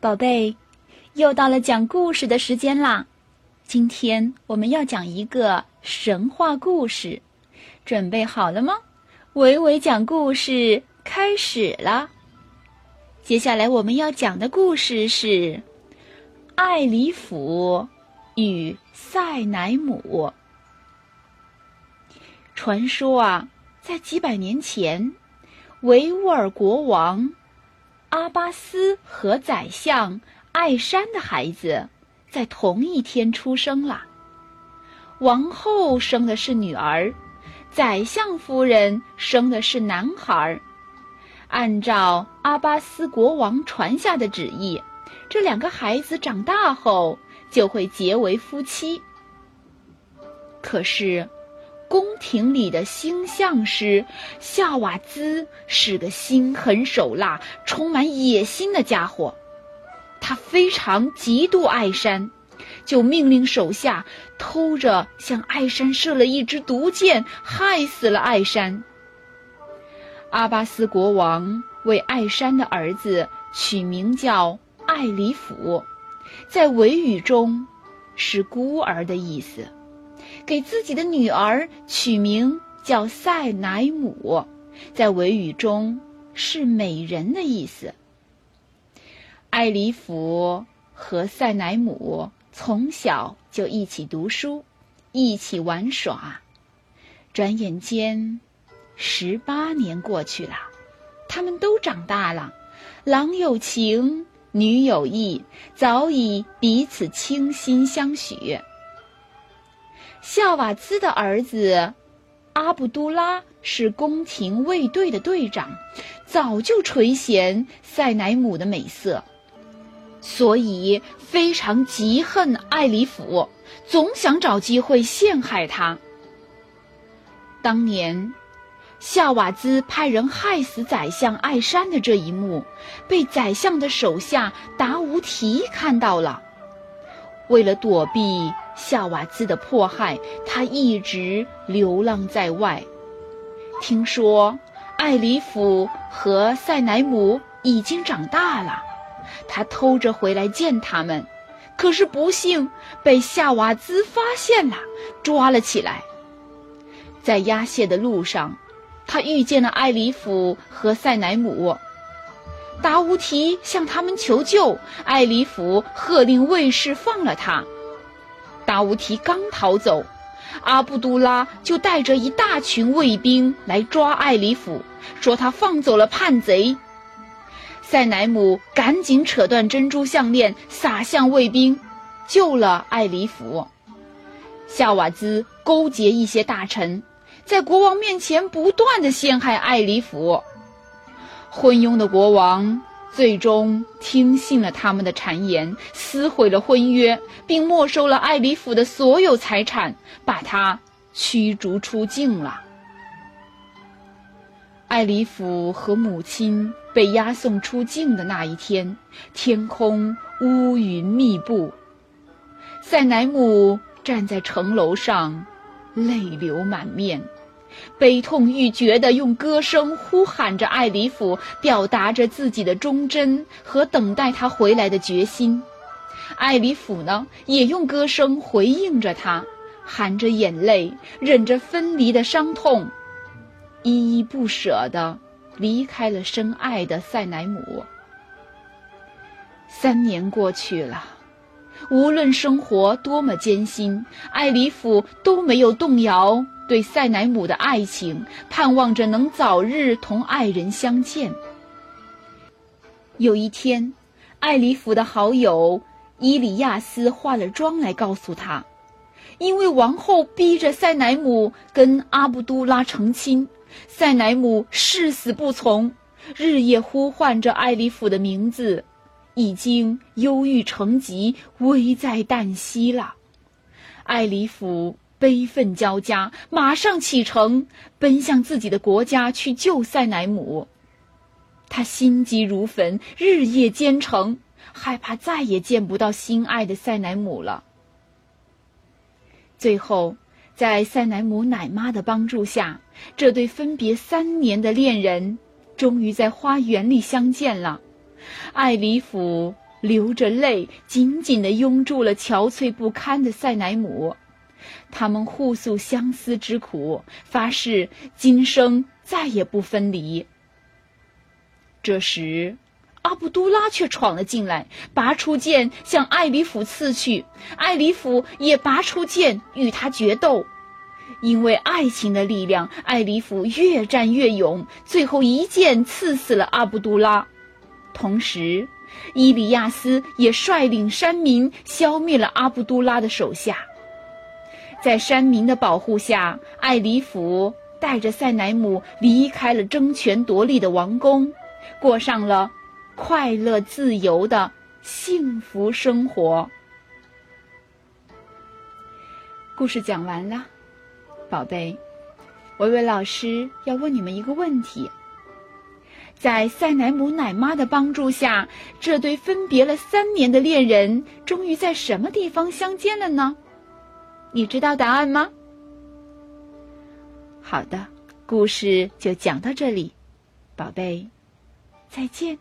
宝贝，又到了讲故事的时间啦！今天我们要讲一个神话故事，准备好了吗？伟伟讲故事开始了。接下来我们要讲的故事是艾里甫与塞乃姆。传说啊，在几百年前，维吾尔国王。阿巴斯和宰相艾山的孩子在同一天出生了。王后生的是女儿，宰相夫人生的是男孩。按照阿巴斯国王传下的旨意，这两个孩子长大后就会结为夫妻。可是。宫廷里的星象师夏瓦兹是个心狠手辣、充满野心的家伙，他非常嫉妒艾山，就命令手下偷着向艾山射了一支毒箭，害死了艾山。阿巴斯国王为艾山的儿子取名叫艾里甫，在维语中是孤儿的意思。给自己的女儿取名叫塞乃姆，在维语中是美人的意思。艾里甫和塞乃姆从小就一起读书，一起玩耍。转眼间，十八年过去了，他们都长大了，郎有情，女有意，早已彼此倾心相许。夏瓦兹的儿子阿卜杜拉是宫廷卫队的队长，早就垂涎塞乃姆的美色，所以非常嫉恨艾里甫，总想找机会陷害他。当年，夏瓦兹派人害死宰相艾山的这一幕，被宰相的手下达乌提看到了，为了躲避。夏瓦兹的迫害，他一直流浪在外。听说艾里甫和塞乃姆已经长大了，他偷着回来见他们，可是不幸被夏瓦兹发现了，抓了起来。在押解的路上，他遇见了艾里甫和塞乃姆。达乌提向他们求救，艾里甫喝令卫士放了他。达乌提刚逃走，阿布都拉就带着一大群卫兵来抓艾里甫，说他放走了叛贼。塞乃姆赶紧扯断珍珠项链，撒向卫兵，救了艾里甫。夏瓦兹勾结一些大臣，在国王面前不断的陷害艾里甫。昏庸的国王。最终听信了他们的谗言，撕毁了婚约，并没收了艾里府的所有财产，把他驱逐出境了。艾里府和母亲被押送出境的那一天，天空乌云密布。塞乃姆站在城楼上，泪流满面。悲痛欲绝地用歌声呼喊着艾里甫，表达着自己的忠贞和等待他回来的决心。艾里甫呢，也用歌声回应着他，含着眼泪，忍着分离的伤痛，依依不舍地离开了深爱的塞乃姆。三年过去了，无论生活多么艰辛，艾里甫都没有动摇。对塞乃姆的爱情，盼望着能早日同爱人相见。有一天，艾里甫的好友伊里亚斯化了妆来告诉他，因为王后逼着塞乃姆跟阿卜杜拉成亲，塞乃姆誓死不从，日夜呼唤着艾里甫的名字，已经忧郁成疾，危在旦夕了。艾里甫。悲愤交加，马上启程，奔向自己的国家去救塞乃姆。他心急如焚，日夜兼程，害怕再也见不到心爱的塞乃姆了。最后，在塞乃姆奶妈的帮助下，这对分别三年的恋人终于在花园里相见了。艾里甫流着泪，紧紧地拥住了憔悴不堪的塞乃姆。他们互诉相思之苦，发誓今生再也不分离。这时，阿卜杜拉却闯了进来，拔出剑向艾里甫刺去。艾里甫也拔出剑与他决斗。因为爱情的力量，艾里甫越战越勇，最后一剑刺死了阿卜杜拉。同时，伊里亚斯也率领山民消灭了阿卜杜拉的手下。在山民的保护下，艾里甫带着塞乃姆离开了争权夺利的王宫，过上了快乐自由的幸福生活。故事讲完了。宝贝，维维老师要问你们一个问题：在塞乃姆奶妈的帮助下，这对分别了三年的恋人终于在什么地方相见了呢？你知道答案吗？好的，故事就讲到这里，宝贝，再见。